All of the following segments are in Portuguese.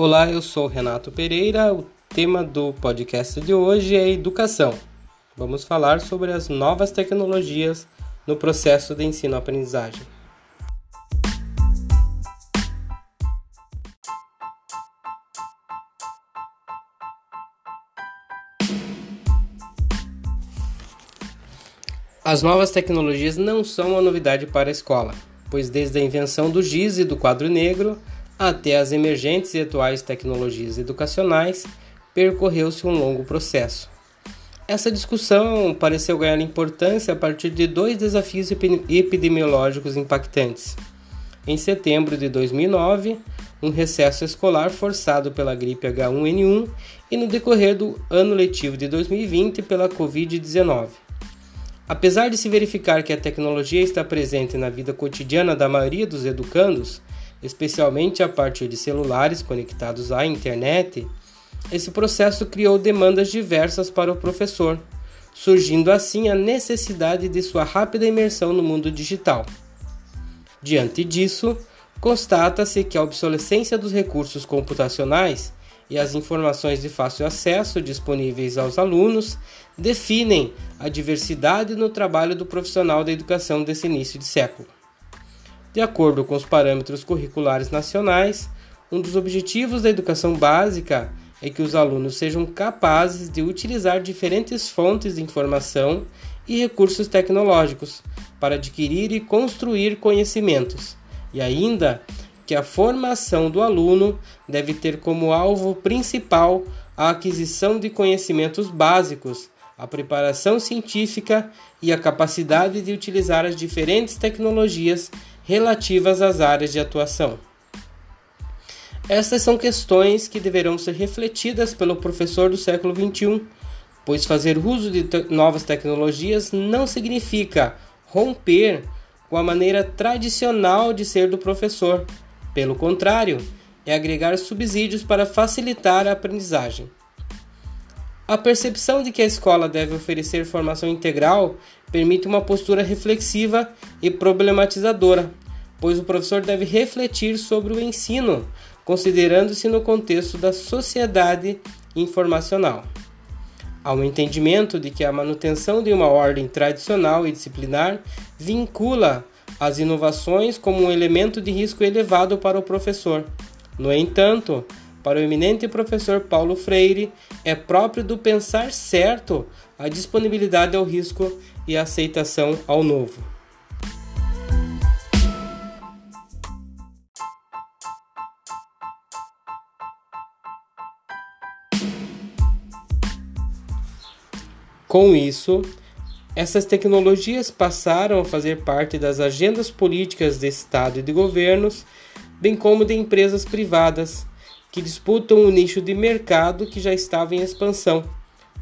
Olá, eu sou Renato Pereira. O tema do podcast de hoje é educação. Vamos falar sobre as novas tecnologias no processo de ensino-aprendizagem. As novas tecnologias não são uma novidade para a escola, pois desde a invenção do giz e do quadro negro, até as emergentes e atuais tecnologias educacionais, percorreu-se um longo processo. Essa discussão pareceu ganhar importância a partir de dois desafios epidemiológicos impactantes. Em setembro de 2009, um recesso escolar forçado pela gripe H1N1 e no decorrer do ano letivo de 2020 pela Covid-19. Apesar de se verificar que a tecnologia está presente na vida cotidiana da maioria dos educandos, especialmente a partir de celulares conectados à internet, esse processo criou demandas diversas para o professor, surgindo assim a necessidade de sua rápida imersão no mundo digital. Diante disso, constata-se que a obsolescência dos recursos computacionais e as informações de fácil acesso disponíveis aos alunos definem a diversidade no trabalho do profissional da educação desse início de século. De acordo com os parâmetros curriculares nacionais, um dos objetivos da educação básica é que os alunos sejam capazes de utilizar diferentes fontes de informação e recursos tecnológicos para adquirir e construir conhecimentos, e ainda que a formação do aluno deve ter como alvo principal a aquisição de conhecimentos básicos, a preparação científica e a capacidade de utilizar as diferentes tecnologias relativas às áreas de atuação. Estas são questões que deverão ser refletidas pelo professor do século XXI, pois fazer uso de te novas tecnologias não significa romper com a maneira tradicional de ser do professor. Pelo contrário, é agregar subsídios para facilitar a aprendizagem. A percepção de que a escola deve oferecer formação integral permite uma postura reflexiva e problematizadora, pois o professor deve refletir sobre o ensino, considerando-se no contexto da sociedade informacional. Há um entendimento de que a manutenção de uma ordem tradicional e disciplinar vincula as inovações como um elemento de risco elevado para o professor. No entanto, para o eminente professor Paulo Freire, é próprio do pensar certo a disponibilidade ao risco e a aceitação ao novo. Com isso, essas tecnologias passaram a fazer parte das agendas políticas de Estado e de governos, bem como de empresas privadas, que disputam um nicho de mercado que já estava em expansão,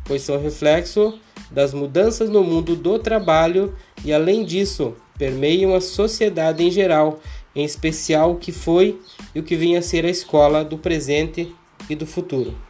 pois são reflexo das mudanças no mundo do trabalho e, além disso, permeiam a sociedade em geral, em especial o que foi e o que vinha a ser a escola do presente e do futuro.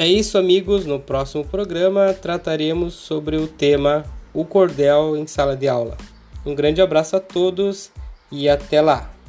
É isso, amigos. No próximo programa trataremos sobre o tema O Cordel em Sala de Aula. Um grande abraço a todos e até lá!